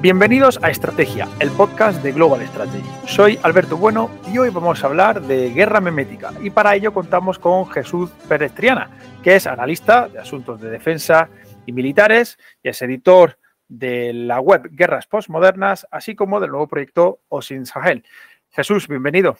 Bienvenidos a Estrategia, el podcast de Global Strategy. Soy Alberto Bueno y hoy vamos a hablar de guerra memética y para ello contamos con Jesús Pérez Triana, que es analista de asuntos de defensa y militares y es editor de la web Guerras Postmodernas, así como del nuevo proyecto Osin Sahel. Jesús, bienvenido.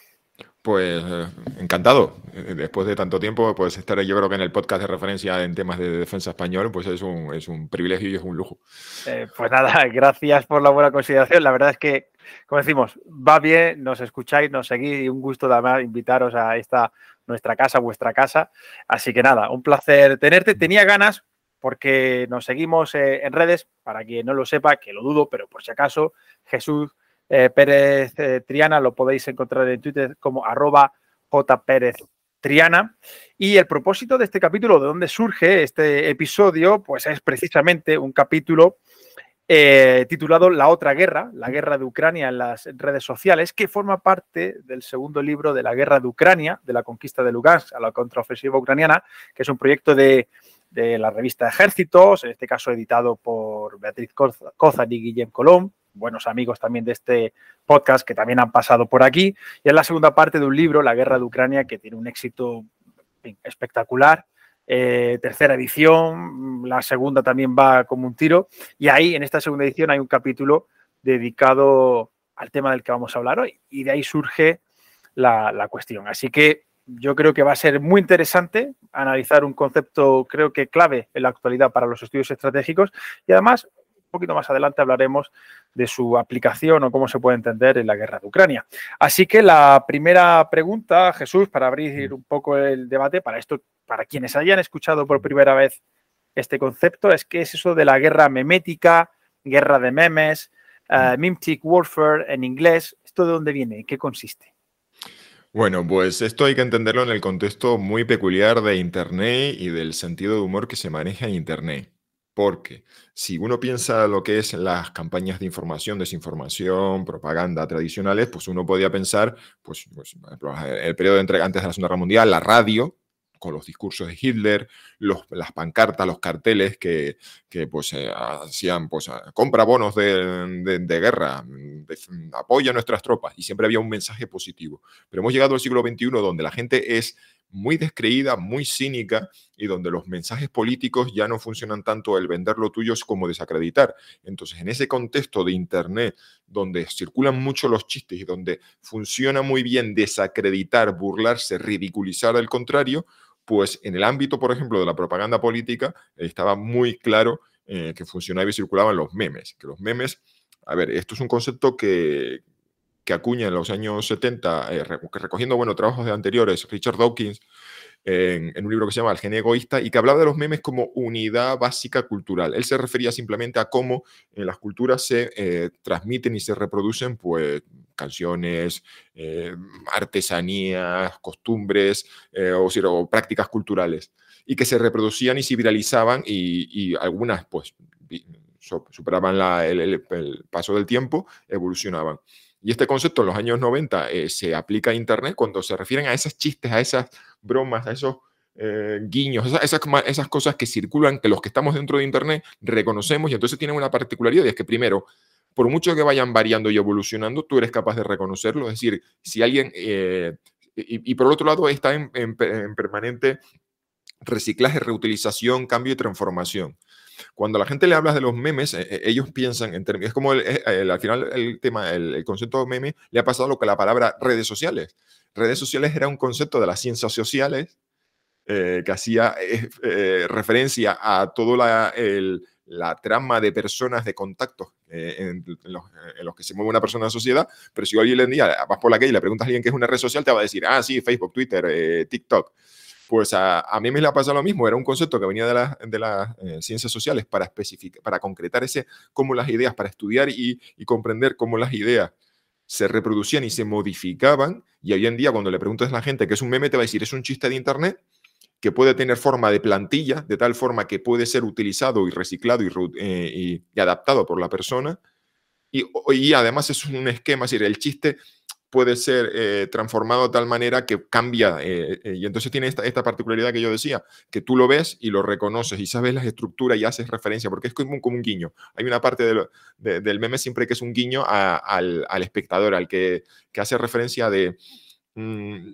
Pues eh, encantado. Eh, después de tanto tiempo, pues estar yo creo que en el podcast de referencia en temas de defensa español, pues es un, es un privilegio y es un lujo. Eh, pues nada, gracias por la buena consideración. La verdad es que, como decimos, va bien, nos escucháis, nos seguís y un gusto además invitaros a esta nuestra casa, vuestra casa. Así que nada, un placer tenerte. Tenía ganas porque nos seguimos en redes, para quien no lo sepa, que lo dudo, pero por si acaso, Jesús eh, Pérez eh, Triana, lo podéis encontrar en Twitter como arroba Triana. Y el propósito de este capítulo, de dónde surge este episodio, pues es precisamente un capítulo eh, titulado La otra guerra, la guerra de Ucrania en las redes sociales, que forma parte del segundo libro de la guerra de Ucrania, de la conquista de Lugansk a la contraofensiva ucraniana, que es un proyecto de, la revista Ejércitos, en este caso editado por Beatriz Cozar y Guillem Colón, buenos amigos también de este podcast que también han pasado por aquí. Y es la segunda parte de un libro, La guerra de Ucrania, que tiene un éxito espectacular. Eh, tercera edición, la segunda también va como un tiro. Y ahí, en esta segunda edición, hay un capítulo dedicado al tema del que vamos a hablar hoy. Y de ahí surge la, cuestión. Así que yo creo que va a ser muy interesante analizar un concepto, creo que clave en la actualidad para los estudios estratégicos y además poquito más adelante hablaremos de su aplicación o cómo se puede entender en la guerra de Ucrania. Así que la primera pregunta, Jesús, para abrir un poco el debate, para esto, para quienes hayan escuchado por primera vez este concepto, es qué es eso de la guerra memética, guerra de memes, uh, warfare en inglés. ¿Esto de dónde viene? ¿En qué consiste? Bueno, pues esto hay que entenderlo en el contexto muy peculiar de Internet y del sentido de humor que se maneja en Internet. Porque si uno piensa lo que es las campañas de información, desinformación, propaganda tradicionales, pues uno podría pensar, pues, pues el periodo entre, antes de la Segunda Guerra Mundial, la radio, con los discursos de Hitler, los, las pancartas, los carteles que, que pues eh, hacían, pues compra bonos de, de, guerra, apoya a nuestras tropas, y siempre había un mensaje positivo. Pero hemos llegado al siglo XXI donde la gente es muy descreída, muy cínica y donde los mensajes políticos ya no funcionan tanto el vender lo tuyo como desacreditar. Entonces, en ese contexto de Internet, donde circulan mucho los chistes y donde funciona muy bien desacreditar, burlarse, ridiculizar al contrario, pues en el ámbito, por ejemplo, de la propaganda política, estaba muy claro eh, que funcionaba y circulaban los memes, que los memes, a ver, esto es un concepto que, que acuña en los años 70, eh, recogiendo bueno, trabajos de anteriores, Richard Dawkins, en, un libro que se llama El genio egoísta, y que hablaba de los memes como unidad básica cultural. Él se refería simplemente a cómo en las culturas se eh, transmiten y se reproducen pues, canciones, eh, artesanías, costumbres o, prácticas culturales, y que se reproducían y se viralizaban y, algunas pues superaban el paso del tiempo, evolucionaban. Y este concepto en los años 90 eh, se aplica a Internet cuando se refieren a esos chistes, a esas bromas, a esos eh, guiños, esas, esas, cosas que circulan, que los que estamos dentro de Internet reconocemos y entonces tienen una particularidad y es que primero, por mucho que vayan variando y evolucionando, tú eres capaz de reconocerlo. Es decir, si alguien, eh, y, por otro lado, está en, en permanente reciclaje, reutilización, cambio y transformación. Cuando a la gente le hablas de los memes, eh, eh, ellos piensan en términos, es como eh, al final el tema, el, concepto de meme le ha pasado lo que la palabra redes sociales. Redes sociales era un concepto de las ciencias sociales que hacía referencia a toda la, trama de personas, de contactos en, los, que se mueve una persona en la sociedad, pero si hoy en día vas por la calle y le preguntas a alguien qué es una red social, te va a decir, ah, sí, Facebook, Twitter, TikTok. Pues a, mí me le ha pasado lo mismo, era un concepto que venía de, las eh, ciencias sociales para, especificar, para concretar ese, cómo las ideas, para estudiar y, comprender cómo las ideas se reproducían y se modificaban. Y hoy en día, cuando le preguntas a la gente qué es un meme, te va a decir, es un chiste de Internet que puede tener forma de plantilla, de tal forma que puede ser utilizado y reciclado y, eh, adaptado por la persona. Y, y, además es un esquema, es decir, el chiste puede ser eh, transformado de tal manera que cambia. Eh, eh, y entonces tiene esta, esta, particularidad que yo decía, que tú lo ves y lo reconoces y sabes las estructuras y haces referencia, porque es como un, guiño. Hay una parte del meme siempre que es un guiño al, al, espectador, al que, que hace referencia de... Mm,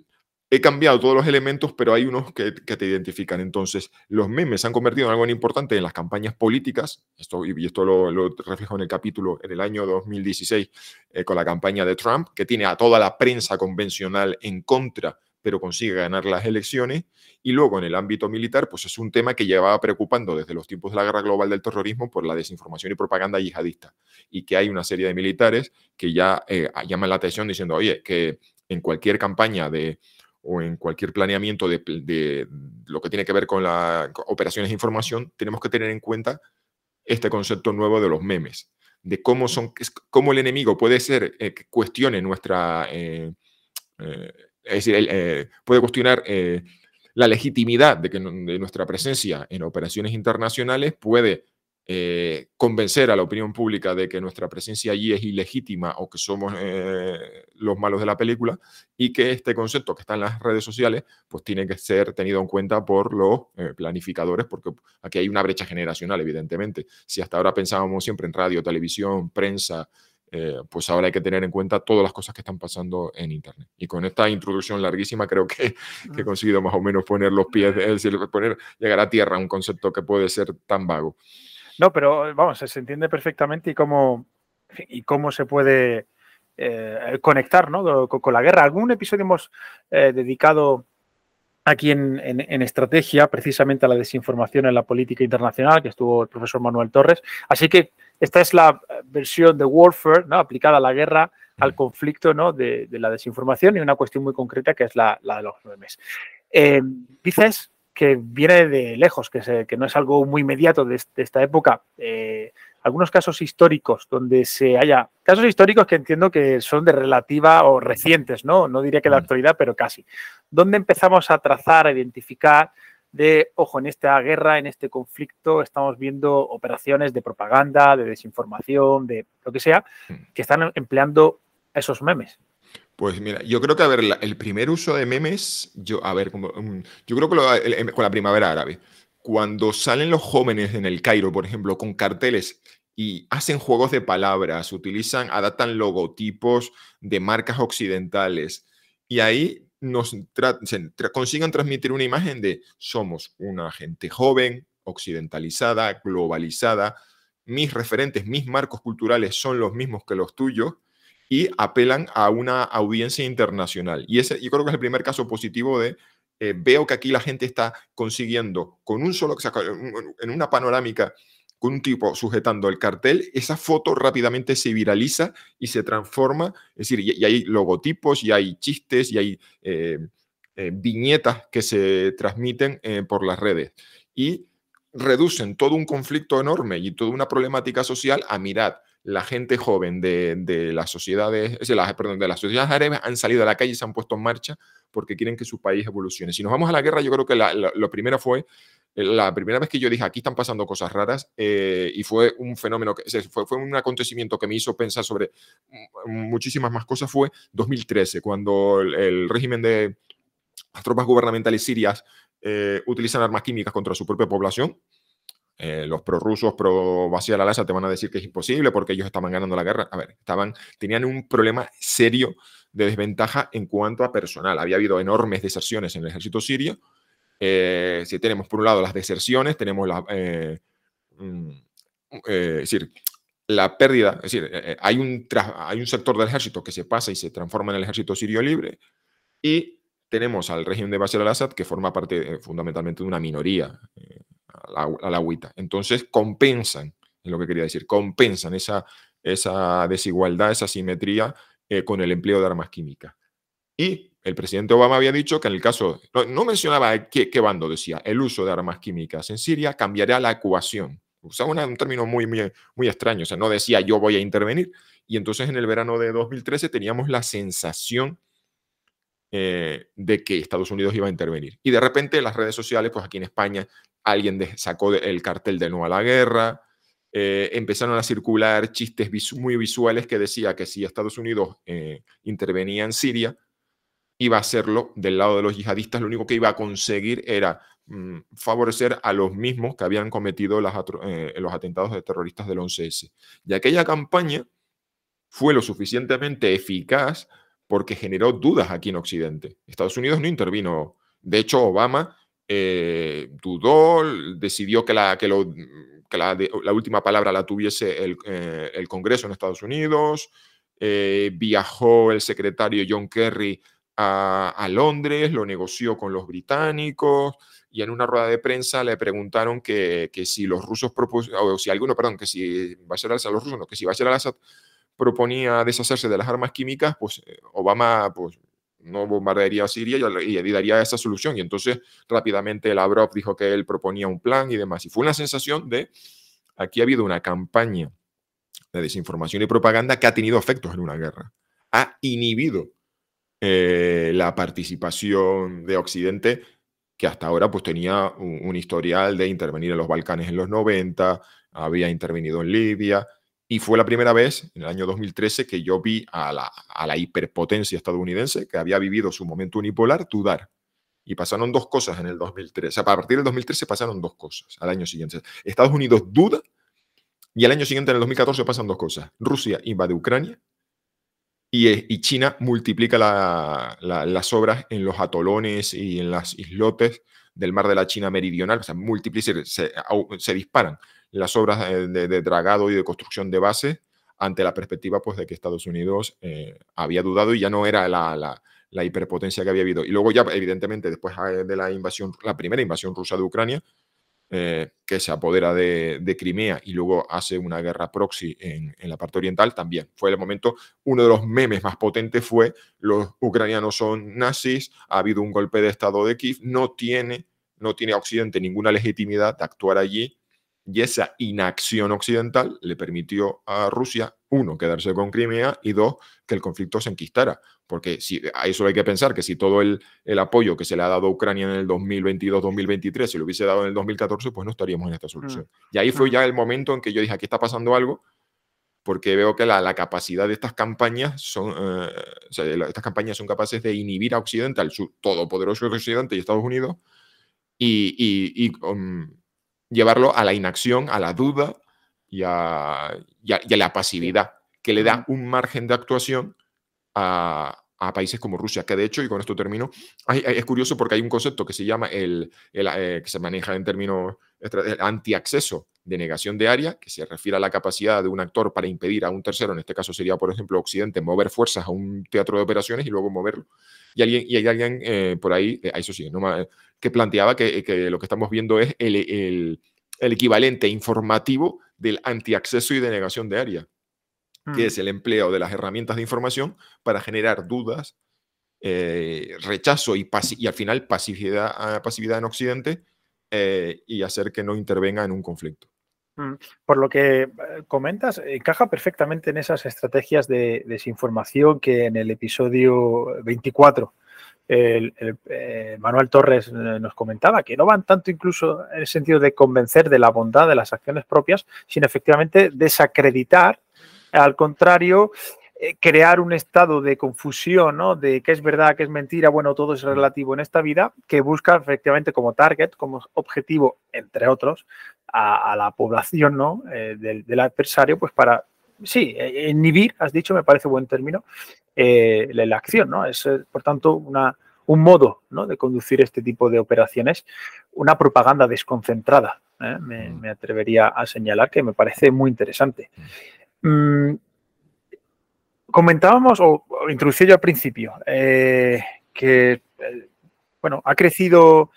he cambiado todos los elementos, pero hay unos que, te identifican. Entonces, los memes se han convertido en algo importante en las campañas políticas, esto, y esto lo, lo reflejo en el capítulo en el año 2016 eh, con la campaña de Trump, que tiene a toda la prensa convencional en contra, pero consigue ganar las elecciones. Y luego en el ámbito militar, pues es un tema que llevaba preocupando desde los tiempos de la guerra global del terrorismo por la desinformación y propaganda yihadista. Y que hay una serie de militares que ya eh, llaman la atención diciendo, oye, que en cualquier campaña de o en cualquier planeamiento de, lo que tiene que ver con las operaciones de información, tenemos que tener en cuenta este concepto nuevo de los memes, de cómo, son, cómo el enemigo puede ser eh, que cuestione nuestra, eh, eh, es decir, puede cuestionar la legitimidad de, que, de nuestra presencia en operaciones internacionales, puede eh, convencer a la opinión pública de que nuestra presencia allí es ilegítima o que somos eh, los malos de la película y que este concepto que está en las redes sociales pues tiene que ser tenido en cuenta por los eh, planificadores porque aquí hay una brecha generacional evidentemente. Si hasta ahora pensábamos siempre en radio, televisión, prensa, pues ahora hay que tener en cuenta todas las cosas que están pasando en Internet. Y con esta introducción larguísima creo que, que he conseguido más o menos poner los pies, es decir, poner, llegar a tierra un concepto que puede ser tan vago. No, pero vamos, se entiende perfectamente y cómo, y cómo se puede eh, conectar ¿no? con, la guerra. Algún episodio hemos eh, dedicado aquí en, estrategia precisamente a la desinformación en la política internacional, que estuvo el profesor Manuel Torres. Así que esta es la versión de Warfare, ¿no? aplicada a la guerra, al conflicto ¿no? de, la desinformación y una cuestión muy concreta que es la, de los memes. Eh, dices que viene de lejos, que, que no es algo muy inmediato de, esta época. Eh, algunos casos históricos donde se haya, casos históricos que entiendo que son de relativa o recientes, ¿no? No diría que de la mm. actualidad, pero casi. Donde empezamos a trazar, a identificar de, ojo, en esta guerra, en este conflicto, estamos viendo operaciones de propaganda, de desinformación, de lo que sea, mm. que están empleando esos memes. Pues mira, yo creo que, a ver, el primer uso de memes, yo, a ver, como, mm, yo creo que con la primavera árabe, cuando salen los jóvenes en el Cairo, por ejemplo, con carteles y hacen juegos de palabras, utilizan, adaptan logotipos de marcas occidentales y ahí nos consiguen transmitir una imagen de somos una gente joven, occidentalizada, globalizada, mis referentes, mis marcos culturales son los mismos que los tuyos y apelan a una audiencia internacional. Y ese yo creo que es el primer caso positivo de eh, veo que aquí la gente está consiguiendo con un solo, en una panorámica, con un tipo sujetando el cartel, esa foto rápidamente se viraliza y se transforma, es decir, y, hay logotipos, y hay chistes, y hay eh, eh, viñetas que se transmiten por las redes. Y reducen todo un conflicto enorme y toda una problemática social a mirar la gente joven de, de las sociedades, perdón, de las sociedades árabes han salido a la calle y se han puesto en marcha porque quieren que su país evolucione. Si nos vamos a la guerra, yo creo que lo primero fue, eh, la primera vez que yo dije, aquí están pasando cosas raras, eh, y fue un fenómeno, que, fue, fue un acontecimiento que me hizo pensar sobre muchísimas más cosas, fue 2013, cuando el, régimen de las tropas gubernamentales sirias eh, utilizan armas químicas contra su propia población, eh, los prorrusos, pro Bashar al te van a decir que es imposible porque ellos estaban ganando la guerra. A ver, estaban, tenían un problema serio de desventaja en cuanto a personal. Había habido enormes deserciones en el ejército sirio. Eh, si tenemos por un lado las deserciones, tenemos la, eh, mm, es decir, la pérdida, es decir, hay, un hay un sector del ejército que se pasa y se transforma en el ejército sirio libre y tenemos al régimen de Bashar al-Assad que forma parte fundamentalmente de una minoría a la, agüita. Entonces compensan, es lo que quería decir, compensan esa, esa desigualdad, esa simetría eh, con el empleo de armas químicas. Y el presidente Obama había dicho que en el caso, no, mencionaba qué, bando decía, el uso de armas químicas en Siria cambiaría la ecuación. Usaba un término muy, muy, muy extraño, o sea, no decía yo voy a intervenir. Y entonces en el verano de 2013 teníamos la sensación eh, de que Estados Unidos iba a intervenir. Y de repente las redes sociales, pues aquí en España, alguien sacó el cartel de no a la guerra, eh, empezaron a circular chistes muy visuales que decía que si Estados Unidos eh, intervenía en Siria, iba a hacerlo del lado de los yihadistas, lo único que iba a conseguir era mm, favorecer a los mismos que habían cometido eh, los atentados de terroristas del 11S. Y aquella campaña fue lo suficientemente eficaz porque generó dudas aquí en Occidente. Estados Unidos no intervino. De hecho, Obama dudó, decidió que, la, que lo que la, última palabra la tuviese el, eh, Congreso en Estados Unidos. Eh, viajó el secretario John Kerry a, Londres, lo negoció con los británicos y en una rueda de prensa le preguntaron que, si los rusos o si alguno, perdón, que si Bashar al-Assad, los rusos, que si al-Assad proponía deshacerse de las armas químicas, pues eh, Obama pues, no bombardearía a Siria y, y, daría esa solución. Y entonces rápidamente Lavrov dijo que él proponía un plan y demás. Y fue una sensación de, aquí ha habido una campaña de desinformación y propaganda que ha tenido efectos en una guerra. Ha inhibido eh, la participación de Occidente, que hasta ahora pues tenía un, historial de intervenir en los Balcanes en los 90, había intervenido en Libia, y fue la primera vez, en el año 2013, que yo vi a la, hiperpotencia estadounidense, que había vivido su momento unipolar, dudar. Y pasaron dos cosas en el 2013. O sea, a partir del 2013 pasaron dos cosas al año siguiente. Estados Unidos duda y al año siguiente, en el 2014, pasan dos cosas. Rusia invade Ucrania y, eh, y China multiplica las obras en los atolones y en las islotes del mar de la China meridional. O sea, se disparan las obras de, dragado y de construcción de base ante la perspectiva pues, de que Estados Unidos eh, había dudado y ya no era la, hiperpotencia que había habido. Y luego ya, evidentemente, después ah, de la invasión, la primera invasión rusa de Ucrania, eh, que se apodera de, Crimea y luego hace una guerra proxy en, la parte oriental, también fue el momento, uno de los memes más potentes fue los ucranianos son nazis, ha habido un golpe de Estado de Kiev, no tiene, no tiene Occidente ninguna legitimidad de actuar allí y esa inacción occidental le permitió a Rusia, uno, quedarse con Crimea y dos, que el conflicto se enquistara. Porque si, a eso hay que pensar que si todo el, el apoyo que se le ha dado a Ucrania en el 2022-2023 se lo hubiese dado en el 2014, pues no estaríamos en esta solución. Mm. Y ahí fue mm. ya el momento en que yo dije, aquí está pasando algo, porque veo que la, la capacidad de estas campañas son, eh, estas campañas son capaces de inhibir a Occidente, al todopoderoso Occidente y Estados Unidos, y, y, um, llevarlo a la inacción, a la duda y a, la pasividad, que le da un margen de actuación a, países como Rusia, que de hecho, y con esto termino, es curioso porque hay un concepto que se llama el, eh, que se maneja en términos antiacceso de negación de área, que se refiere a la capacidad de un actor para impedir a un tercero, en este caso sería, por ejemplo, Occidente, mover fuerzas a un teatro de operaciones y luego moverlo. Y, alguien, y hay alguien eh, por ahí, eh, eso sí, que planteaba que, lo que estamos viendo es el, el, equivalente informativo del antiacceso y denegación de área, que mm. es el empleo de las herramientas de información para generar dudas, eh, rechazo y, y, al final pasividad, ah, pasividad en Occidente y hacer que no intervenga en un conflicto. Mm, por lo que eh, comentas, encaja perfectamente en esas estrategias de desinformación que en el episodio 24 el, eh, Manuel Torres eh, nos comentaba, que no van tanto incluso en el sentido de convencer de la bondad de las acciones propias, sino efectivamente desacreditar, al contrario, crear un estado de confusión, ¿no? De qué es verdad, qué es mentira, bueno, todo es relativo en esta vida, que busca efectivamente como target, como objetivo, entre otros, a, la población ¿no? Eh, del, adversario, pues para, sí, eh, inhibir, has dicho, me parece buen término, eh, la, acción, ¿no? Es, por tanto, una, un modo ¿no? de conducir este tipo de operaciones, una propaganda desconcentrada, me, mm. me, atrevería a señalar, que me parece muy interesante. Mm, comentábamos, o, introducí yo al principio, que, bueno, ha crecido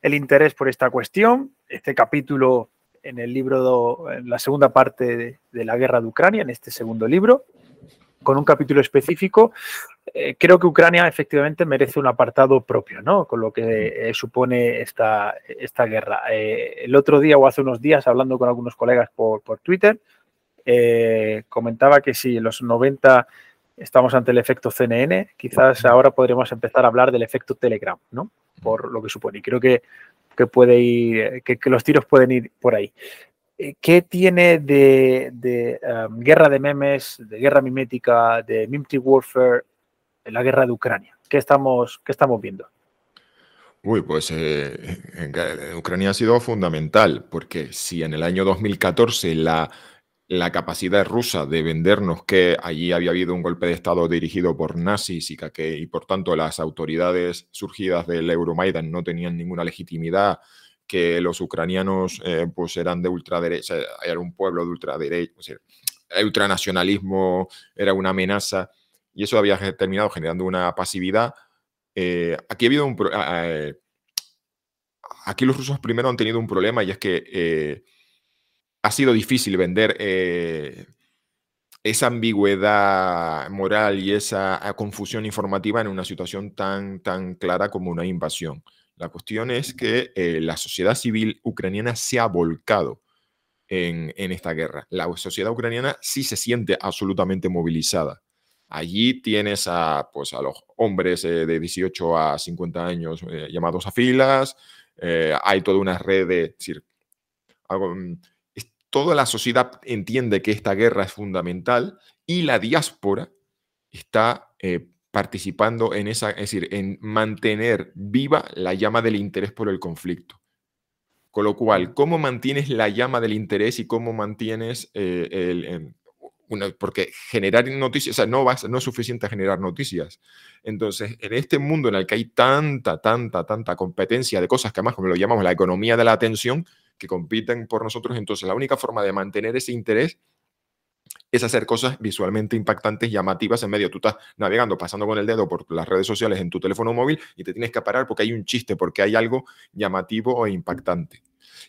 el interés por esta cuestión. Este capítulo en el libro, en la segunda parte de, la guerra de Ucrania, en este segundo libro, con un capítulo específico. Eh, creo que Ucrania efectivamente merece un apartado propio, ¿no? Con lo que eh, supone esta, esta guerra. Eh, el otro día o hace unos días, hablando con algunos colegas por, por Twitter, comentaba que si en los 90 estamos ante el efecto CNN, quizás ahora podremos empezar a hablar del efecto Telegram, ¿no? Por lo que supone. Y creo que que puede ir, que, los tiros pueden ir por ahí. eh, ¿qué tiene de, um, guerra de memes, de guerra mimética, de mimtic warfare, la guerra de Ucrania? ¿Qué estamos, qué estamos viendo? Uy, pues eh, en Ucrania ha sido fundamental, porque si en el año 2014 la, la capacidad rusa de vendernos que allí había habido un golpe de Estado dirigido por nazis y que y por tanto las autoridades surgidas del Euromaidan no tenían ninguna legitimidad, que los ucranianos eh, pues eran de ultraderecha, era un pueblo de ultraderecha, el ultranacionalismo era una amenaza y eso había terminado generando una pasividad. Eh, aquí ha habido un... Eh, aquí los rusos primero han tenido un problema y es que ha sido difícil vender eh, esa ambigüedad moral y esa ah, confusión informativa en una situación tan, tan clara como una invasión. La cuestión es que eh, la sociedad civil ucraniana se ha volcado en, esta guerra. La sociedad ucraniana sí se siente absolutamente movilizada. Allí tienes a, pues, a los hombres eh, de 18 a 50 años llamados a filas, hay toda una red de... Decir, mm, toda la sociedad entiende que esta guerra es fundamental y la diáspora está eh, participando en esa, es decir, en mantener viva la llama del interés por el conflicto. Con lo cual, ¿cómo mantienes la llama del interés y cómo mantienes eh, el, porque generar noticias, o sea, no, no es suficiente generar noticias. Entonces, en este mundo en el que hay tanta, tanta, tanta competencia de cosas que además, como lo llamamos la economía de la atención, que compiten por nosotros. Entonces, la única forma de mantener ese interés es hacer cosas visualmente impactantes, llamativas en medio. Tú estás navegando, pasando con el dedo por las redes sociales en tu teléfono móvil y te tienes que parar porque hay un chiste, porque hay algo llamativo o impactante.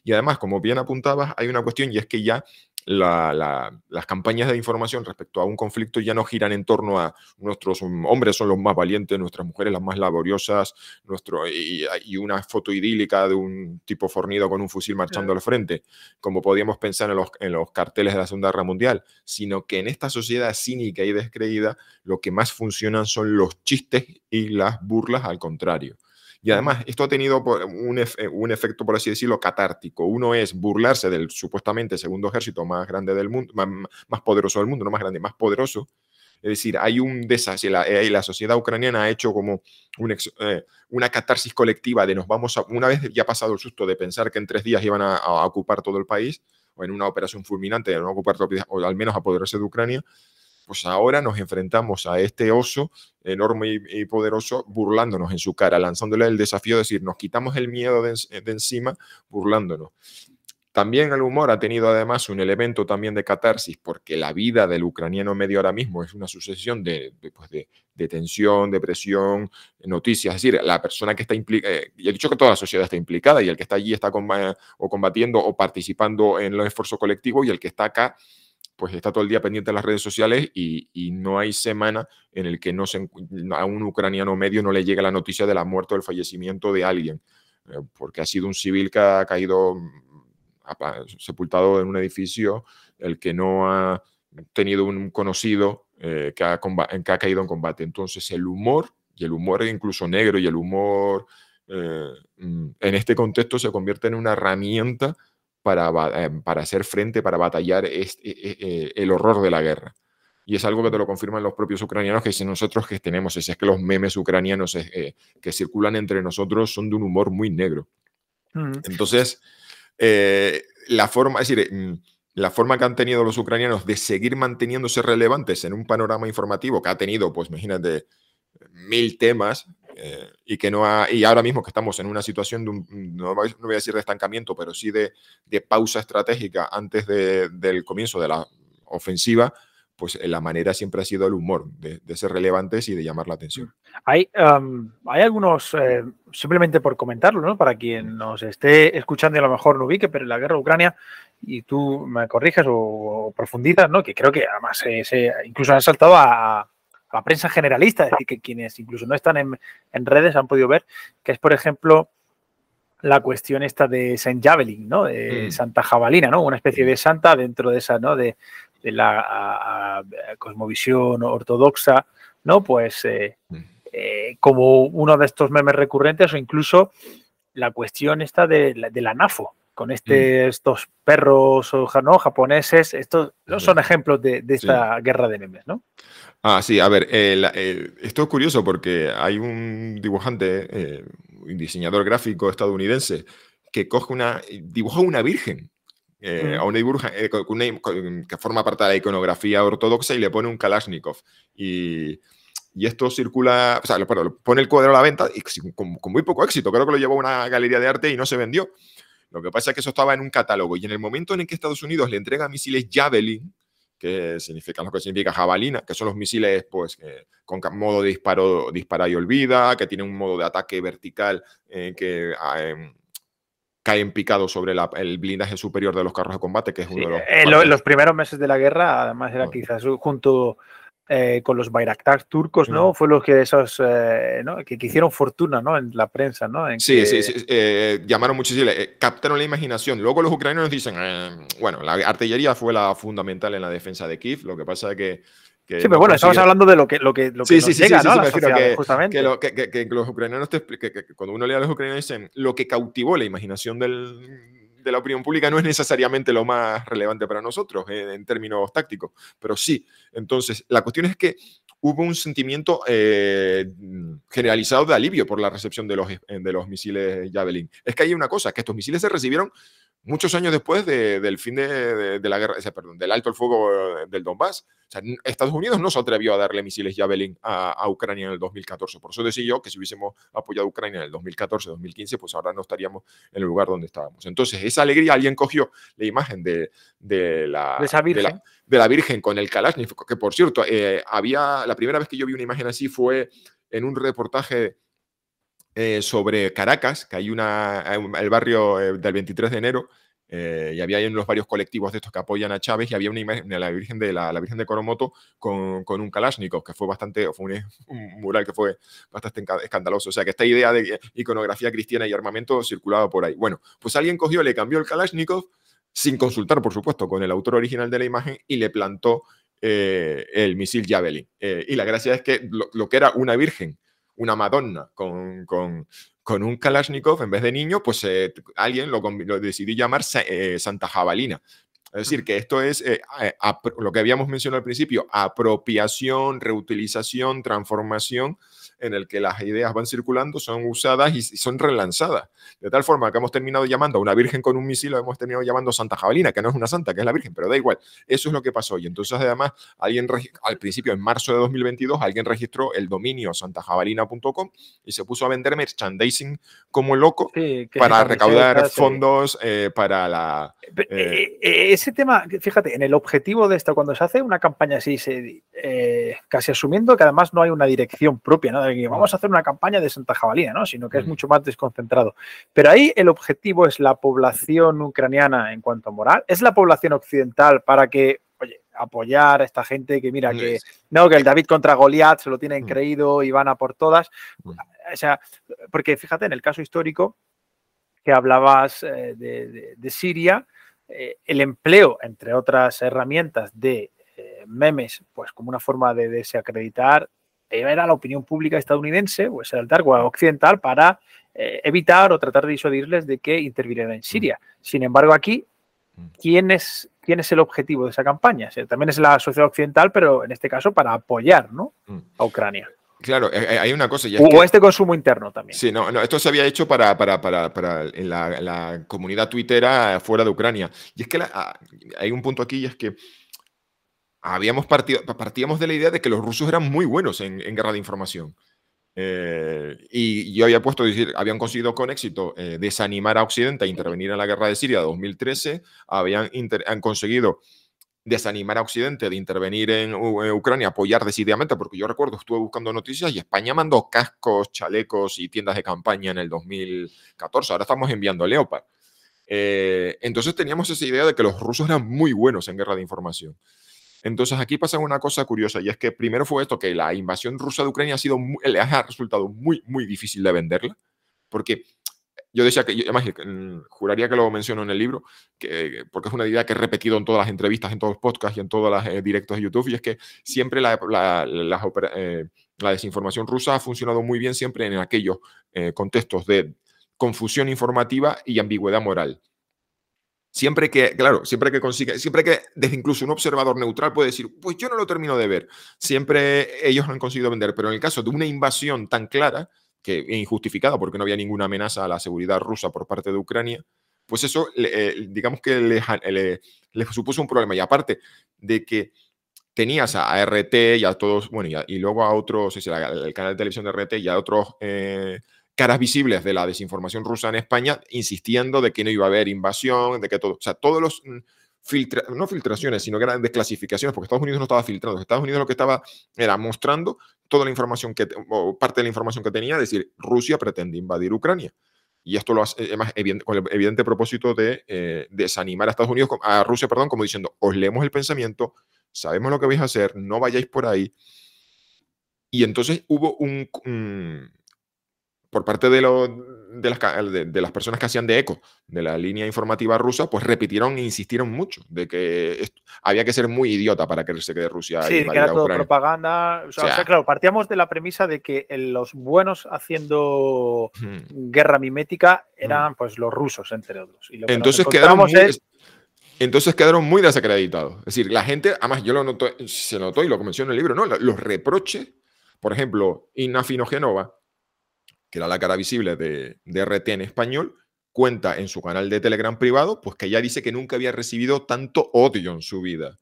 Y además, como bien apuntabas, hay una cuestión y es que ya las campañas de información respecto a un conflicto ya no giran en torno a nuestros hombres son los más valientes, nuestras mujeres las más laboriosas, nuestro, y, una foto idílica de un tipo fornido con un fusil marchando al frente, como podíamos pensar en los, en los carteles de la Segunda Guerra Mundial, sino que en esta sociedad cínica y descreída lo que más funcionan son los chistes y las burlas al contrario. Y además, esto ha tenido un, un, efecto, por así decirlo, catártico. Uno es burlarse del supuestamente segundo ejército más grande del mundo, más, poderoso del mundo, no más grande, más poderoso. Es decir, hay un desastre. La, eh, la sociedad ucraniana ha hecho como eh, una catarsis colectiva de nos vamos a. Una vez ya pasado el susto de pensar que en tres días iban a, a ocupar todo el país, o en una operación fulminante no ocupar todo o al menos apoderarse de Ucrania, pues ahora nos enfrentamos a este oso enorme y, poderoso burlándonos en su cara, lanzándole el desafío de decir, nos quitamos el miedo de, encima burlándonos. También el humor ha tenido además un elemento también de catarsis, porque la vida del ucraniano medio ahora mismo es una sucesión de, pues de, tensión, depresión, noticias. Es decir, la persona que está implicada, eh, y he dicho que toda la sociedad está implicada, y el que está allí está o combatiendo o participando en el esfuerzo colectivo, y el que está acá pues está todo el día pendiente de las redes sociales y, no hay semana en el que no se, a un ucraniano medio no le llegue la noticia de la muerte o el fallecimiento de alguien, eh, porque ha sido un civil que ha caído sepultado en un edificio, el que no ha tenido un conocido eh, que, ha, que, ha, caído en combate. Entonces el humor, y el humor incluso negro, y el humor eh, mm, en este contexto se convierte en una herramienta para, eh, para hacer frente, para batallar este, el horror de la guerra. Y es algo que te lo confirman los propios ucranianos, que si nosotros que tenemos, es, es que los memes ucranianos que circulan entre nosotros son de un humor muy negro. Mm. Entonces, la forma, es decir, mm, la forma que han tenido los ucranianos de seguir manteniéndose relevantes en un panorama informativo que ha tenido, pues imagínate, mil temas, eh, y que no ha, y ahora mismo que estamos en una situación de un, no, voy a decir de estancamiento, pero sí de, de pausa estratégica antes de, del comienzo de la ofensiva, pues eh, la manera siempre ha sido el humor, de, ser relevantes y de llamar la atención. Hay, hay algunos, eh, simplemente por comentarlo, ¿no? para quien nos esté escuchando y a lo mejor no ubique, pero la guerra de Ucrania, y tú me corriges o, profundizas, ¿no? que creo que además se, incluso han saltado a, la prensa generalista, es decir, que quienes incluso no están en, redes han podido ver, que es, por ejemplo, la cuestión esta de Saint Javelin, ¿no? De mm. Santa Jabalina, ¿no? Una especie de santa dentro de esa, ¿no? De, la cosmovisión ortodoxa, ¿no? Pues eh, mm. eh, como uno de estos memes recurrentes o incluso la cuestión esta de la, NAFO, con este, estos perros ¿no? japoneses, estos no son ejemplos de, esta guerra de memes, ¿no? Ah, sí, a ver, esto es curioso porque hay un dibujante, eh, un diseñador gráfico estadounidense, que coge una, dibuja una virgen, eh, a una dibuja, eh, que forma parte de la iconografía ortodoxa y le pone un Kalashnikov. Y, y esto circula, o sea, lo, pone el cuadro a la venta y con, muy poco éxito. Creo que lo llevó a una galería de arte y no se vendió. Lo que pasa es que eso estaba en un catálogo y en el momento en el que Estados Unidos le entrega misiles Javelin, que significa lo que significa jabalina, que son los misiles pues, con modo de disparo, dispara y olvida, que tienen un modo de ataque vertical eh, que em, caen picados sobre el blindaje superior de los carros de combate, que es uno de los... En eh, los primeros meses de la guerra, además, era quizás junto eh, con los Bayraktar turcos, ¿no? Fue los que esos, eh, ¿no? que, hicieron fortuna, ¿no? En la prensa, ¿no? sí, sí, sí, llamaron muchísimo, captaron la imaginación. Luego los ucranianos dicen, bueno, la artillería fue la fundamental en la defensa de Kiev, lo que pasa es que sí, pero bueno, estamos hablando de lo que, lo que, lo que sí, sí, llega, ¿no? que, justamente. Que, que, los ucranianos, te, que, cuando uno lee a los ucranianos dicen, lo que cautivó la imaginación del, de la opinión pública no es necesariamente lo más relevante para nosotros en, en términos tácticos, pero sí. Entonces, la cuestión es que hubo un sentimiento eh, generalizado de alivio por la recepción de los, de los misiles Javelin. Es que hay una cosa, que estos misiles se recibieron muchos años después del fin de, la guerra, perdón, del alto el fuego eh, del Donbass. Estados Unidos no se atrevió a darle misiles Javelin a, Ucrania en el 2014. Por eso decía yo que si hubiésemos apoyado a Ucrania en el 2014-2015, pues ahora no estaríamos en el lugar donde estábamos. Entonces, esa alegría, alguien cogió la imagen de, la, de, la, Virgen con el Kalashnikov, que por cierto, eh, había, la primera vez que yo vi una imagen así fue en un reportaje eh, sobre Caracas, que hay una, el barrio eh, del 23 de enero, eh, y había unos varios colectivos de estos que apoyan a Chávez, y había una imagen de la Virgen de, la, Virgen de Coromoto con, con, un Kalashnikov, que fue bastante, fue un, mural que fue bastante escandaloso. O sea, que esta idea de iconografía cristiana y armamento circulaba por ahí. Bueno, pues alguien cogió, le cambió el Kalashnikov, sin consultar, por supuesto, con el autor original de la imagen, y le plantó el misil Javelin. y la gracia es que lo que era una virgen una Madonna con, con, un Kalashnikov en vez de niño, pues eh, alguien lo, decidió llamar eh, Santa Jabalina. Es decir, que esto es eh, lo que habíamos mencionado al principio, apropiación, reutilización, transformación en el que las ideas van circulando, son usadas y, son relanzadas. De tal forma que hemos terminado llamando a una virgen con un misil, lo hemos terminado llamando Santa Jabalina, que no es una santa, que es la virgen, pero da igual. Eso es lo que pasó. Y entonces, además, alguien al principio, en marzo de 2022, alguien registró el dominio santajabalina.com y se puso a vender merchandising como loco para recaudar fondos eh, para la... Eh, eh, ese tema, fíjate, en el objetivo de esto, cuando se hace una campaña así, se, casi asumiendo que además no hay una dirección propia, ¿no? vamos a hacer una campaña de Santa Jabalina, ¿no? Sino que es mucho más desconcentrado. Pero ahí el objetivo es la población ucraniana en cuanto a moral, es la población occidental para que, oye, apoyar a esta gente que mira que no, que el David contra Goliat se lo tienen mm. creído y van a por todas. Mm. O sea, porque fíjate, en el caso histórico que hablabas eh, de, Siria, eh, el empleo, entre otras herramientas, de eh, memes, pues como una forma de desacreditar era la opinión pública estadounidense o el dark occidental para eh, evitar o tratar de disuadirles de que intervinieran en Siria. Mm. Sin embargo, aquí, mm. ¿quién es, quién es el objetivo de esa campaña? también es la sociedad occidental, pero en este caso para apoyar ¿no? Mm. a Ucrania. Claro, eh, eh, hay una cosa. o este consumo interno también. Sí, no, no esto se había hecho para, para, para, para la, comunidad tuitera fuera de Ucrania. Y es que ah, hay un punto aquí y es que habíamos partido, partíamos de la idea de que los rusos eran muy buenos en, guerra de información. Eh, y yo había puesto, decir, habían conseguido con éxito eh, desanimar a Occidente a intervenir en la guerra de Siria de 2013, habían han conseguido desanimar a Occidente de intervenir en, Ucrania, apoyar decididamente, porque yo recuerdo, estuve buscando noticias y España mandó cascos, chalecos y tiendas de campaña en el 2014, ahora estamos enviando Leopard. Eh, entonces teníamos esa idea de que los rusos eran muy buenos en guerra de información. Entonces aquí pasa una cosa curiosa y es que primero fue esto, que la invasión rusa de Ucrania ha sido le ha resultado muy, muy difícil de venderla, porque yo decía que, además, mm, juraría que lo menciono en el libro, que, porque es una idea que he repetido en todas las entrevistas, en todos los podcasts y en todos los eh, directos de YouTube, y es que siempre la, eh, la, desinformación rusa ha funcionado muy bien siempre en aquellos eh, contextos de confusión informativa y ambigüedad moral. Siempre que, claro, siempre que consigue, siempre que desde incluso un observador neutral puede decir, pues yo no lo termino de ver, siempre ellos han conseguido vender, pero en el caso de una invasión tan clara, que injustificada porque no había ninguna amenaza a la seguridad rusa por parte de Ucrania, pues eso, eh, digamos que les, supuso un problema. Y aparte de que tenías a, RT y a todos, bueno, y, luego a otros, el canal de televisión de RT y a otros eh, caras visibles de la desinformación rusa en España, insistiendo de que no iba a haber invasión, de que todo, o sea, todos los mm, filtra, no filtraciones, sino que eran desclasificaciones, porque Estados Unidos no estaba filtrando, Estados Unidos lo que estaba era mostrando toda la información que, o parte de la información que tenía, es decir, Rusia pretende invadir Ucrania. Y esto lo hace, además, con el evidente propósito de eh, desanimar a Estados Unidos, a Rusia, perdón, como diciendo, os leemos el pensamiento, sabemos lo que vais a hacer, no vayáis por ahí. Y entonces hubo un, por parte de, de, las, de, las, personas que hacían de eco de la línea informativa rusa, pues repitieron e insistieron mucho de que había que ser muy idiota para que Rusia. Sí, que era todo propaganda. O sea, claro, partíamos de la premisa de que los buenos haciendo guerra mimética eran pues los rusos, entre otros. entonces, quedaron muy, entonces quedaron muy desacreditados. Es decir, la gente, además yo lo noto, se notó y lo mencionó en el libro, ¿no? Los reproches, por ejemplo, Inna Finogenova que era la cara visible de, RT en español, cuenta en su canal de Telegram privado, pues que ella dice que nunca había recibido tanto odio en su vida.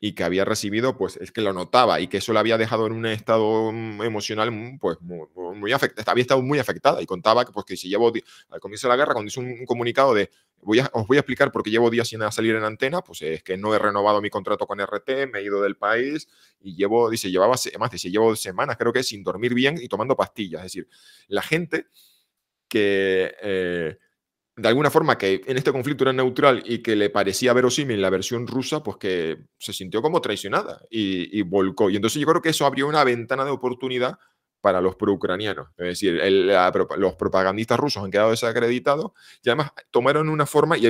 Y que había recibido, pues es que lo notaba y que eso la había dejado en un estado mm, emocional, mm, pues muy, afectado, había estado muy afectada y contaba que, pues, que si llevo, al comienzo de la guerra, cuando hizo un, comunicado de, voy a, os voy a explicar por qué llevo días sin salir en antena, pues es que no he renovado mi contrato con RT, me he ido del país y llevo, dice, llevaba, más dice, llevo semanas, creo que sin dormir bien y tomando pastillas. Es decir, la gente que... Eh, de alguna forma que en este conflicto era neutral y que le parecía verosímil la versión rusa, pues que se sintió como traicionada y, volcó. Y entonces yo creo que eso abrió una ventana de oportunidad para los pro-ucranianos. Es decir, los propagandistas rusos han quedado desacreditados y además tomaron una forma, y,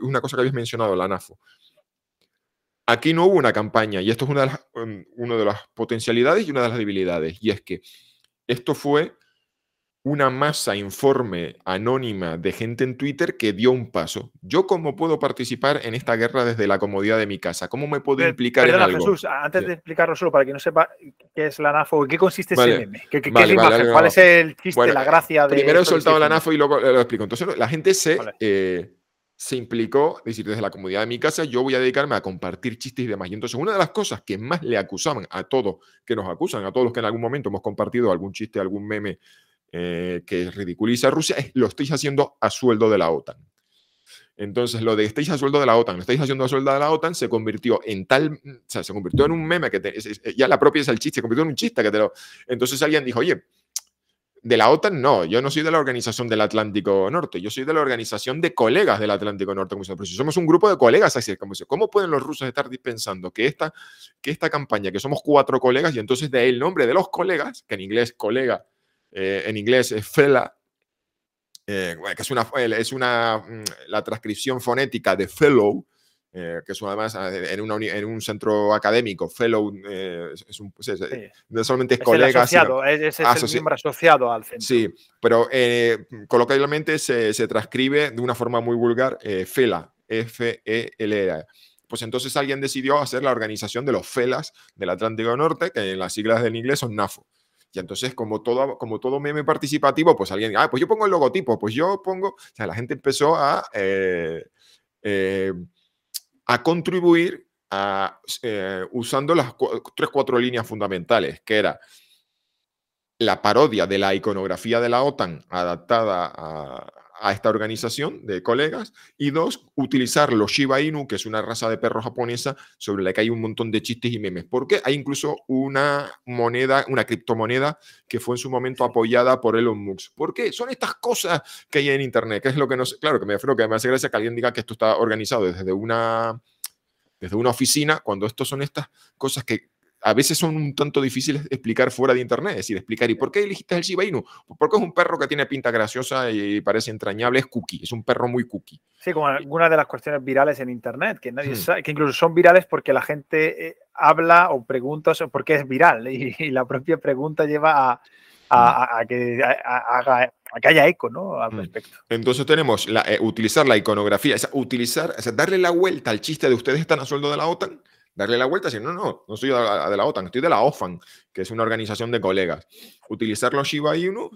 una cosa que habéis mencionado, la NAFO. Aquí no hubo una campaña, y esto es una de las, um, una de las potencialidades y una de las debilidades, y es que esto fue una masa informe anónima de gente en Twitter que dio un paso. ¿Yo cómo puedo participar en esta guerra desde la comodidad de mi casa? ¿Cómo me puedo implicar en algo? Jesús, antes de explicarlo solo para que no sepa qué es la NAFO, ¿qué consiste ese meme? ¿Qué, es imagen? ¿Cuál es el chiste, la gracia de Primero he soltado la NAFO y luego lo explico. Entonces la gente se, eh, se implicó, es decir, desde la comodidad de mi casa yo voy a dedicarme a compartir chistes y demás. Y entonces una de las cosas que más le acusaban a todos, que nos acusan, a todos los que en algún momento hemos compartido algún chiste, algún meme eh, que ridiculiza a Rusia es lo estáis haciendo a sueldo de la OTAN. Entonces, lo de estáis a sueldo de la OTAN, lo estáis haciendo a sueldo de la OTAN, se convirtió en tal, se convirtió en un meme que ya la propia es el chiste, se convirtió en un chiste que te lo. Entonces alguien dijo, oye, de la OTAN no, yo no soy de la organización del Atlántico Norte, yo soy de la organización de colegas del Atlántico Norte. Pero si somos un grupo de colegas, así como ¿cómo pueden los rusos estar pensando que esta, que esta campaña, que somos cuatro colegas, y entonces de ahí el nombre de los colegas, que en inglés colega eh, en inglés es fella, eh, que es una, es una, mm, la transcripción fonética de fellow, eh, que es además en, en, un centro académico, fellow es, un, solamente es, colega. Asociado, es, el miembro asociado al centro. Sí, pero coloquialmente se, se, transcribe de una forma muy vulgar, FELA, F-E-L-A. Pues entonces alguien decidió hacer la organización de los FELAS del Atlántico Norte, que en las siglas del inglés son NAFO. Y entonces, como todo, como todo meme participativo, pues alguien, ah, pues yo pongo el logotipo, pues yo pongo, o sea, la gente empezó a, eh, eh, a contribuir eh, usando las tres, cuatro líneas fundamentales, que era la parodia de la iconografía de la OTAN adaptada a, a esta organización de colegas y dos, utilizar los Shiba Inu, que es una raza de perro japonesa sobre la que hay un montón de chistes y memes, porque hay incluso una moneda, una criptomoneda que fue en su momento apoyada por Elon Musk. ¿Por qué? Son estas cosas que hay en Internet, que es lo que nos... Claro, que me que me hace gracia que alguien diga que esto está organizado desde una desde una oficina, cuando esto son estas cosas que a veces son un tanto difíciles de explicar fuera de internet, es decir, explicar, ¿y por qué elegiste el Shiba Inu? Porque es un perro que tiene pinta graciosa y parece entrañable, es cookie, es un perro muy cookie. Sí, como algunas de las cuestiones virales en internet, que nadie hmm. sabe, que incluso son virales porque la gente eh, habla o pregunta por qué es viral y, la propia pregunta lleva a, a, que, haya eco ¿no? al mm. respecto. Entonces tenemos la, eh, utilizar la iconografía, es utilizar, es darle la vuelta al chiste de ustedes están a sueldo de la OTAN, darle la vuelta, decir, no, no, no soy de la, OTAN, estoy de la OFAN, que es una organización de colegas. Utilizar los Shiba Inu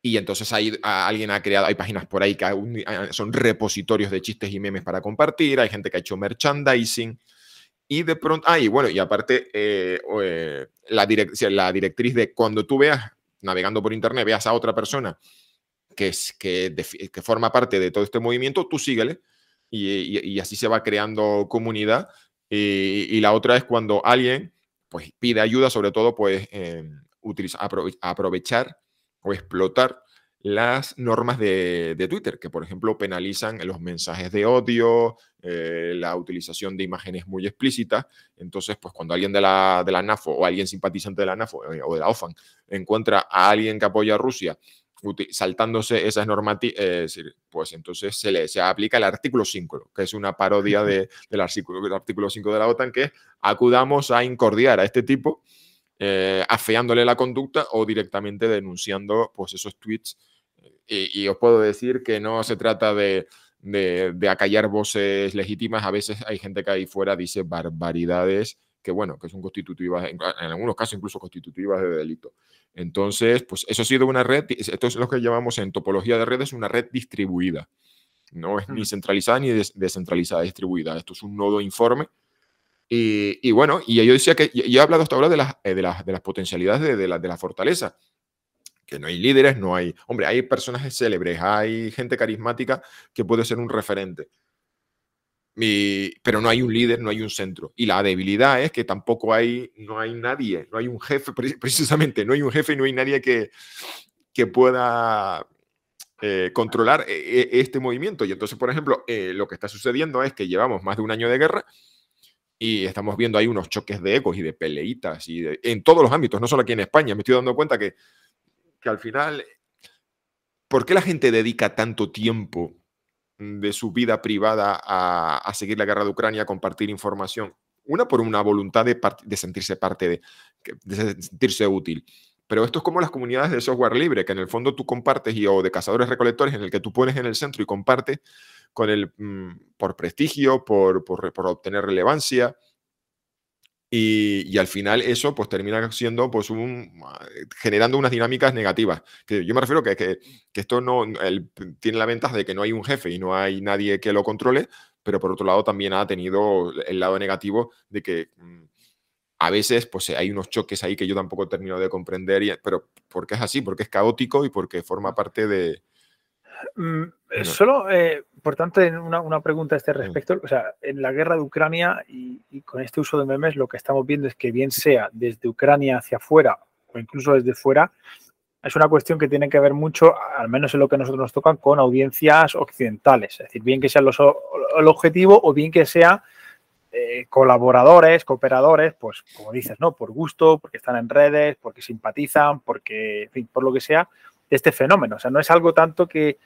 y entonces hay, alguien ha creado, hay páginas por ahí que son repositorios de chistes y memes para compartir, hay gente que ha hecho merchandising. Y de pronto, ah, y bueno, y aparte, eh, eh, la, la directriz de cuando tú veas, navegando por internet, veas a otra persona que, es, que, que forma parte de todo este movimiento, tú síguele y, y, así se va creando comunidad. Y, la otra es cuando alguien pues, pide ayuda, sobre todo, pues, eh, aprovechar o explotar las normas de, Twitter, que por ejemplo penalizan los mensajes de odio, eh, la utilización de imágenes muy explícitas. Entonces, pues cuando alguien de la, de la NAFO o alguien simpatizante de la NAFO eh, o de la OFAN encuentra a alguien que apoya a Rusia saltándose esas normativas, eh, pues entonces se le se aplica el artículo 5, que es una parodia de, del, artículo, artículo 5 de la OTAN, que acudamos a incordiar a este tipo eh, afeándole la conducta o directamente denunciando pues, esos tweets. Y, os puedo decir que no se trata de, de, acallar voces legítimas. A veces hay gente que ahí fuera dice barbaridades que, bueno, que son constitutivas, en, algunos casos incluso constitutivas de delito. Entonces, pues eso ha sido una red, esto es lo que llamamos en topología de redes una red distribuida. No es ni centralizada ni descentralizada, distribuida. Esto es un nodo informe y, bueno, y yo decía que yo he hablado hasta ahora de las, eh, de las, de las potencialidades de, de, la, de la fortaleza, que no hay líderes, no hay, hombre, hay personajes célebres, hay gente carismática que puede ser un referente. Pero no hay un líder, no hay un centro. Y la debilidad es que tampoco hay, no hay nadie, no hay un jefe, precisamente, no hay un jefe y no hay nadie que, que pueda eh, controlar eh, este movimiento. Y entonces, por ejemplo, lo que está sucediendo es que llevamos más de un año de guerra y estamos viendo ahí unos choques de ecos y de peleitas y en todos los ámbitos, no solo aquí en España. Me estoy dando cuenta que, que al final, ¿por qué la gente dedica tanto tiempo de su vida privada a, seguir la guerra de Ucrania, a compartir información? Una por una voluntad de, de sentirse parte de, de sentirse útil. Pero esto es como las comunidades de software libre, que en el fondo tú compartes y, o de cazadores recolectores en el que tú pones en el centro y compartes con el, mm, por prestigio, por, por obtener relevancia. Y, y, al final eso pues termina siendo pues un, ah, generando unas dinámicas negativas. Que yo me refiero que, que, que esto no tiene la ventaja de que no hay un jefe y no hay nadie que lo controle, pero por otro lado también ha tenido el lado negativo de que mm, a veces pues hay unos choques ahí que yo tampoco termino de comprender, y, pero porque es así, porque es caótico y porque forma parte de, Mm, eh, solo, eh, por tanto, una, una, pregunta a este respecto. O sea, en la guerra de Ucrania y, con este uso de memes, lo que estamos viendo es que bien sea desde Ucrania hacia afuera o incluso desde fuera, es una cuestión que tiene que ver mucho, al menos en lo que a nosotros nos toca, con audiencias occidentales. Es decir, bien que sea los, el objetivo o bien que sea eh, colaboradores, cooperadores, pues como dices, ¿no? Por gusto, porque están en redes, porque simpatizan, porque, en fin, por lo que sea, de este fenómeno. O sea, no es algo tanto que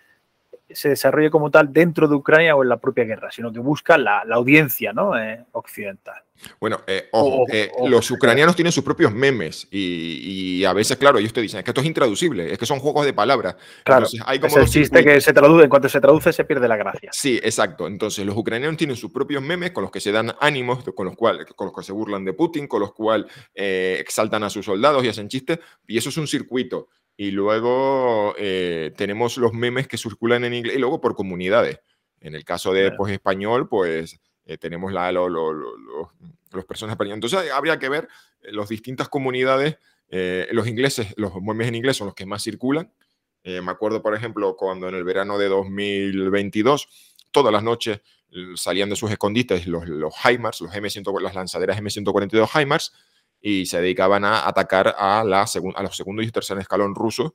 se desarrolle como tal dentro de Ucrania o en la propia guerra, sino que busca la, audiencia ¿no? Eh, occidental. Bueno, eh, ojo, eh, los ucranianos tienen sus propios memes y, a veces, claro, ellos te dicen que esto es intraducible, es que son juegos de palabras. Claro, hay como es el que se traduce, en cuanto se traduce se pierde la gracia. Sí, exacto. Entonces, los ucranianos tienen sus propios memes con los que se dan ánimos, con los, cuales, con los que se burlan de Putin, con los cuales exaltan a sus soldados y hacen chistes, y eso es un circuito. Y luego eh, tenemos los memes que circulan en inglés y luego por comunidades. En el caso de pues, español, pues eh, tenemos la, los personas españoles. Entonces habría que ver eh, las distintas comunidades. los ingleses, los memes en inglés son los que más circulan. me acuerdo, por ejemplo, cuando en el verano de 2022, todas las noches salían de sus escondites los, los HIMARS, los M100, las lanzaderas M142 HIMARS, y se dedicaban a atacar a, la a los segundos y tercer escalón rusos,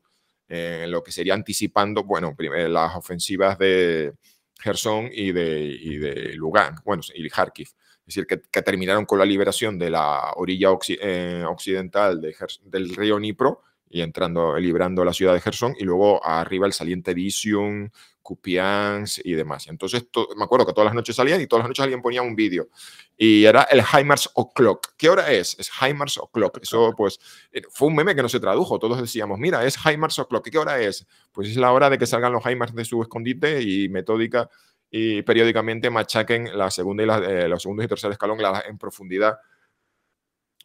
en lo que sería anticipando, bueno, las ofensivas de Gerson y de, y de Lugansk, bueno, y Kharkiv. Es decir, que, terminaron con la liberación de la orilla eh, occidental de, del río Dnipro y entrando, librando la ciudad de Gerson, y luego arriba el saliente Vision, Kupiansk y demás. Entonces, me acuerdo que todas las noches salían y todas las noches alguien ponía un vídeo. Y era el Heimars O'Clock. ¿Qué hora es? Es Heimars O'Clock. Eso, pues, eh, fue un meme que no se tradujo. Todos decíamos, mira, es Heimars O'Clock. ¿Qué hora es? Pues es la hora de que salgan los Heimars de su escondite y metódica y periódicamente machaquen la segunda y la, eh, los segundos y tercer escalón en profundidad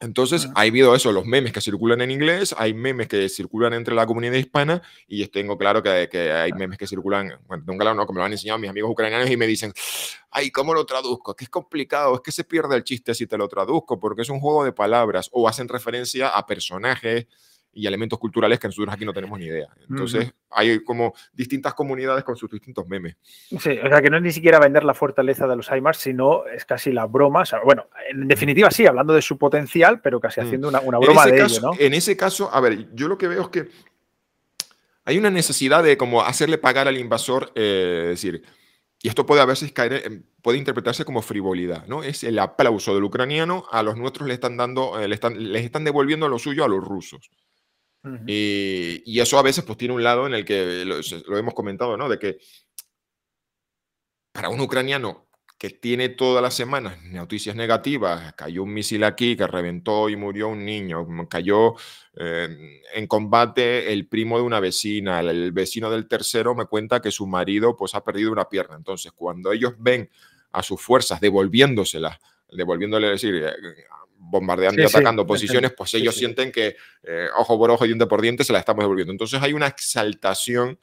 entonces, ha habido eso, los memes que circulan en inglés, hay memes que circulan entre la comunidad hispana y tengo claro que, que hay memes que circulan, bueno, tengo claro, no, que me lo han enseñado mis amigos ucranianos y me dicen, ay, ¿cómo lo traduzco? Es que es complicado, es que se pierde el chiste si te lo traduzco porque es un juego de palabras o hacen referencia a personajes y elementos culturales que nosotros aquí no tenemos ni idea. Entonces, hay como distintas comunidades con sus distintos memes. Sí, o sea, que no es ni siquiera vender la fortaleza de los Aymars, sino es casi la broma. bueno, en definitiva, sí, hablando de su potencial, pero casi haciendo una, broma de ello, ¿no? En ese caso, a ver, yo lo que veo es que hay una necesidad de como hacerle pagar al invasor, eh, es decir, y esto puede a veces caer, puede interpretarse como frivolidad, ¿no? Es el aplauso del ucraniano a los nuestros le están dando, eh, le están, les están devolviendo lo suyo a los rusos. Eh, y eso a veces pues tiene un lado en el que lo, hemos comentado, ¿no? De que para un ucraniano que tiene todas las semanas noticias negativas, cayó un misil aquí que reventó y murió un niño, cayó eh, en combate el primo de una vecina, el, vecino del tercero me cuenta que su marido pues ha perdido una pierna. Entonces, cuando ellos ven a sus fuerzas devolviéndoselas, devolviéndole, decir, eh, bombardeando y atacando posiciones, pues ellos sienten que eh, ojo por ojo y diente por diente se la estamos devolviendo. Entonces hay una exaltación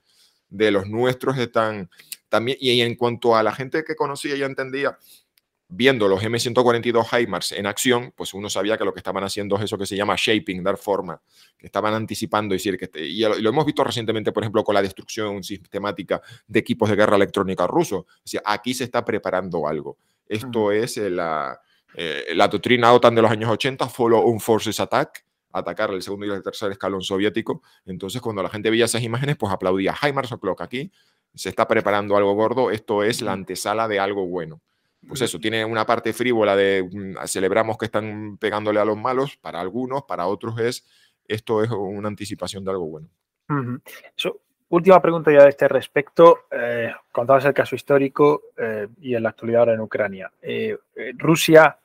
de los nuestros están también y en cuanto a la gente que conocía y entendía viendo los M142 HIMARS en acción, pues uno sabía que lo que estaban haciendo es eso que se llama shaping, dar forma, que estaban anticipando, decir, que y lo, hemos visto recientemente, por ejemplo, con la destrucción sistemática de equipos de guerra electrónica rusos. O aquí se está preparando algo. Esto es la, eh, la doctrina OTAN de los años 80, Follow un Forces Attack, atacar el segundo y el tercer escalón soviético. Entonces, cuando la gente veía esas imágenes, pues aplaudía, HIMARS O'Clock aquí, se está preparando algo gordo, esto es la antesala de algo bueno. Pues eso, tiene una parte frívola de mm, celebramos que están pegándole a los malos, para algunos, para otros es, esto es una anticipación de algo bueno. última pregunta ya de este respecto. Eh, contabas el caso histórico eh, y en la actualidad ahora en Ucrania. Eh, Rusia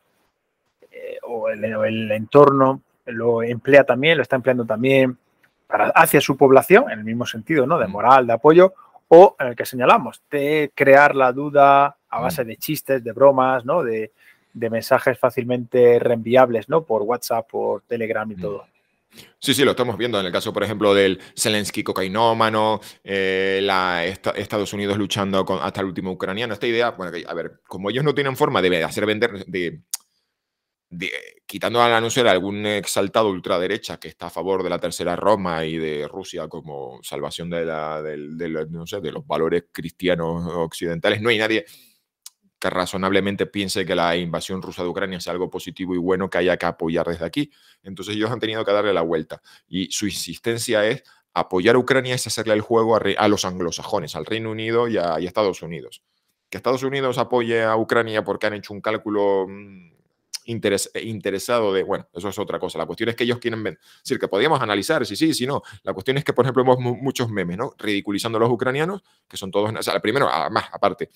o el, entorno lo emplea también, lo está empleando también para, hacia su población, en el mismo sentido, ¿no? De mm. moral, de apoyo, o en el que señalamos, de crear la duda a mm. base de chistes, de bromas, ¿no? De, mensajes fácilmente reenviables, ¿no? Por WhatsApp, por Telegram y mm. todo. Sí, sí, lo estamos viendo en el caso, por ejemplo, del Zelensky cocainómano, eh, la, Estados Unidos luchando con, hasta el último ucraniano. Esta idea, bueno, a ver, como ellos no tienen forma de hacer vender, de quitando al anuncio de algún exaltado ultraderecha que está a favor de la tercera Roma y de Rusia como salvación de, de, de los valores cristianos occidentales, no hay nadie que razonablemente piense que la invasión rusa de Ucrania sea algo positivo y bueno que haya que apoyar desde aquí. Entonces ellos han tenido que darle la vuelta. Y su insistencia es apoyar a Ucrania es hacerle el juego a, los anglosajones, al Reino Unido y a, Estados Unidos. Que Estados Unidos apoye a Ucrania porque han hecho un cálculo mm, eh, interesado de, bueno, eso es otra cosa. La cuestión es que ellos quieren ver, es decir, que podríamos analizar si sí, si no. La cuestión es que, por ejemplo, hemos muchos memes, ¿no? Ridiculizando a los ucranianos, que son todos, o sea, primero, además, aparte,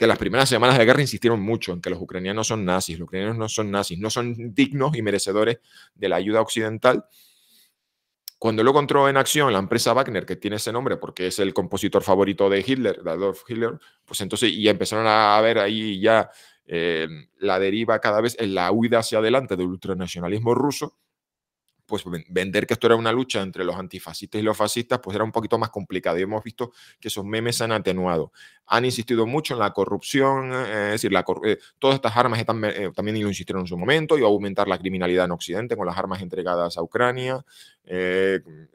que las primeras semanas de guerra insistieron mucho en que los ucranianos son nazis, los ucranianos no son nazis, no son dignos y merecedores de la ayuda occidental. Cuando lo encontró en acción la empresa Wagner, que tiene ese nombre porque es el compositor favorito de Hitler, de Adolf Hitler, pues entonces y empezaron a ver ahí ya eh, la deriva cada vez en la huida hacia adelante del ultranacionalismo ruso, pues vender que esto era una lucha entre los antifascistas y los fascistas, pues era un poquito más complicado. Y hemos visto que esos memes han atenuado. Han insistido mucho en la corrupción, eh, es decir, eh, todas estas armas están, también lo insistieron en su momento, y a aumentar la criminalidad en Occidente con las armas entregadas a Ucrania.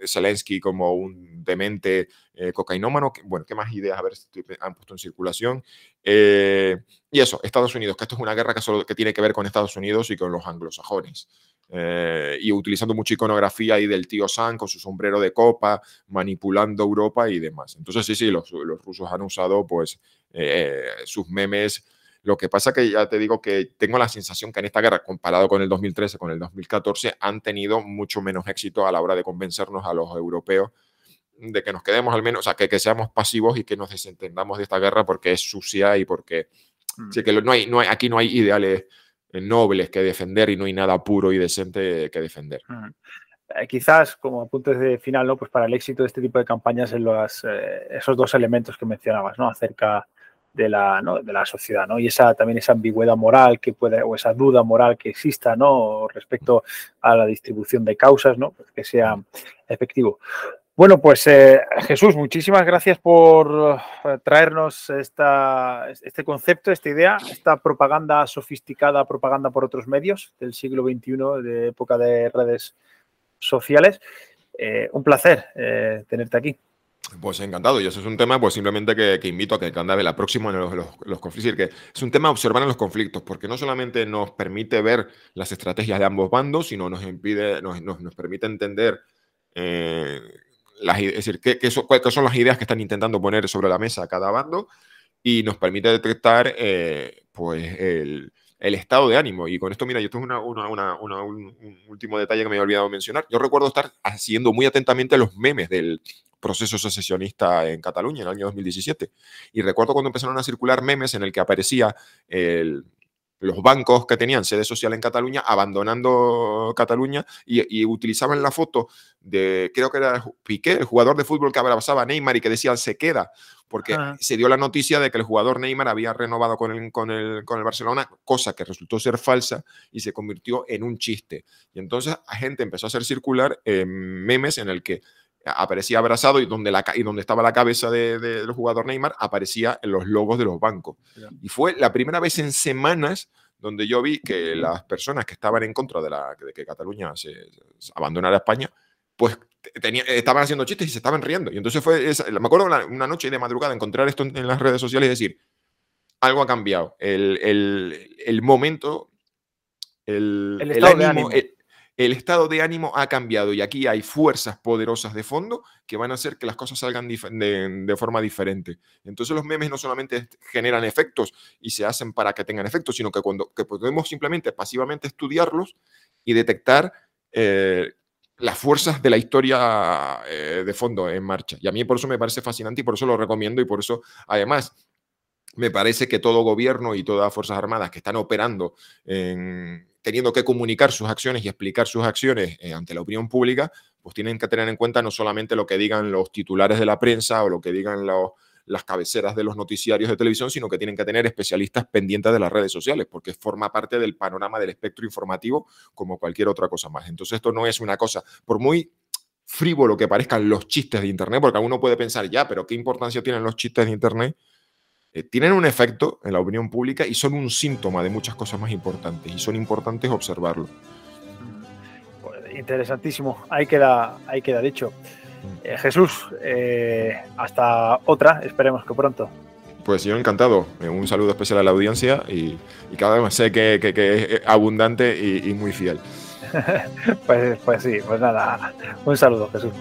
Zelensky como un demente cocainómano. Bueno, ¿qué más ideas? A ver si han puesto en circulación. Y eso, Estados Unidos, que esto es una guerra que, solo, que tiene que ver con Estados Unidos y con los anglosajones. Eh, y utilizando mucha iconografía ahí del tío Sam con su sombrero de copa, manipulando Europa y demás. Entonces, sí, sí, los, rusos han usado pues eh, sus memes Lo que pasa que ya te digo que tengo la sensación que en esta guerra, comparado con el 2013, con el 2014, han tenido mucho menos éxito a la hora de convencernos a los europeos de que nos quedemos al menos, o sea, que, que seamos pasivos y que nos desentendamos de esta guerra porque es sucia y porque mm. sí, que no hay, no hay, aquí no hay ideales nobles que defender y no hay nada puro y decente que defender. Mm. Eh, quizás como punto de final, ¿no? Pues para el éxito de este tipo de campañas en los, eh, esos dos elementos que mencionabas, ¿no? Acerca de la, ¿no? de la sociedad, ¿no? Y esa también esa ambigüedad moral que puede, o esa duda moral que exista, ¿no? Respecto a la distribución de causas, ¿no? Pues que sea efectivo. Bueno, pues eh, Jesús, muchísimas gracias por traernos esta, este concepto, esta idea, esta propaganda sofisticada, propaganda por otros medios del siglo XXI, de época de redes sociales. Eh, un placer eh, tenerte aquí. Pues encantado, y eso es un tema, pues simplemente que, invito a que anda la próxima en los, conflictos, que es un tema observar en los conflictos, porque no solamente nos permite ver las estrategias de ambos bandos, sino nos impide, nos, nos, permite entender eh, las, es decir, qué, qué, son, cuáles son las ideas que están intentando poner sobre la mesa cada bando, y nos permite detectar pues el, el estado de ánimo. Y con esto, mira, yo tengo una, un, último detalle que me había olvidado mencionar. Yo recuerdo estar haciendo muy atentamente los memes del proceso secesionista en Cataluña en el año 2017. Y recuerdo cuando empezaron a circular memes en el que aparecía el, los bancos que tenían sede social en Cataluña abandonando Cataluña y, utilizaban la foto de, creo que era Piqué, el jugador de fútbol que abrazaba a Neymar y que decía se queda, porque se dio la noticia de que el jugador Neymar había renovado con el, con, el, con el Barcelona, cosa que resultó ser falsa y se convirtió en un chiste. Y entonces la gente empezó a hacer circular eh, memes en el que aparecía abrazado y donde, la, y donde estaba la cabeza del de, jugador Neymar aparecía en los logos de los bancos. Y fue la primera vez en semanas donde yo vi que las personas que estaban en contra de, la, de que Cataluña se, abandonara España, pues tenía, estaban haciendo chistes y se estaban riendo. Y entonces fue, me acuerdo una, noche de madrugada encontrar esto en, las redes sociales y decir, algo ha cambiado. El, el, el momento, el, el, ánimo, el estado de ánimo ha cambiado y aquí hay fuerzas poderosas de fondo que van a hacer que las cosas salgan de, forma diferente. Entonces los memes no solamente generan efectos y se hacen para que tengan efectos, sino que, cuando, que podemos simplemente pasivamente estudiarlos y detectar eh, las fuerzas de la historia eh, de fondo en marcha. Y a mí por eso me parece fascinante y por eso lo recomiendo y por eso además me parece que todo gobierno y todas las Fuerzas Armadas que están operando en teniendo que comunicar sus acciones y explicar sus acciones eh, ante la opinión pública, pues tienen que tener en cuenta no solamente lo que digan los titulares de la prensa o lo que digan las cabeceras de los noticiarios de televisión, sino que tienen que tener especialistas pendientes de las redes sociales, porque forma parte del panorama del espectro informativo como cualquier otra cosa más. Entonces esto no es una cosa, por muy frívolo que parezcan los chistes de Internet, porque uno puede pensar, ya, pero ¿qué importancia tienen los chistes de Internet? Eh, tienen un efecto en la opinión pública y son un síntoma de muchas cosas más importantes y son importantes observarlo. Pues, interesantísimo, ahí queda, ahí queda dicho. Mm. Eh, Jesús, eh, hasta otra, esperemos que pronto. Pues yo encantado. Un saludo especial a la audiencia y, cada vez sé que, es abundante y, y muy fiel. pues, pues sí, pues nada, un saludo Jesús.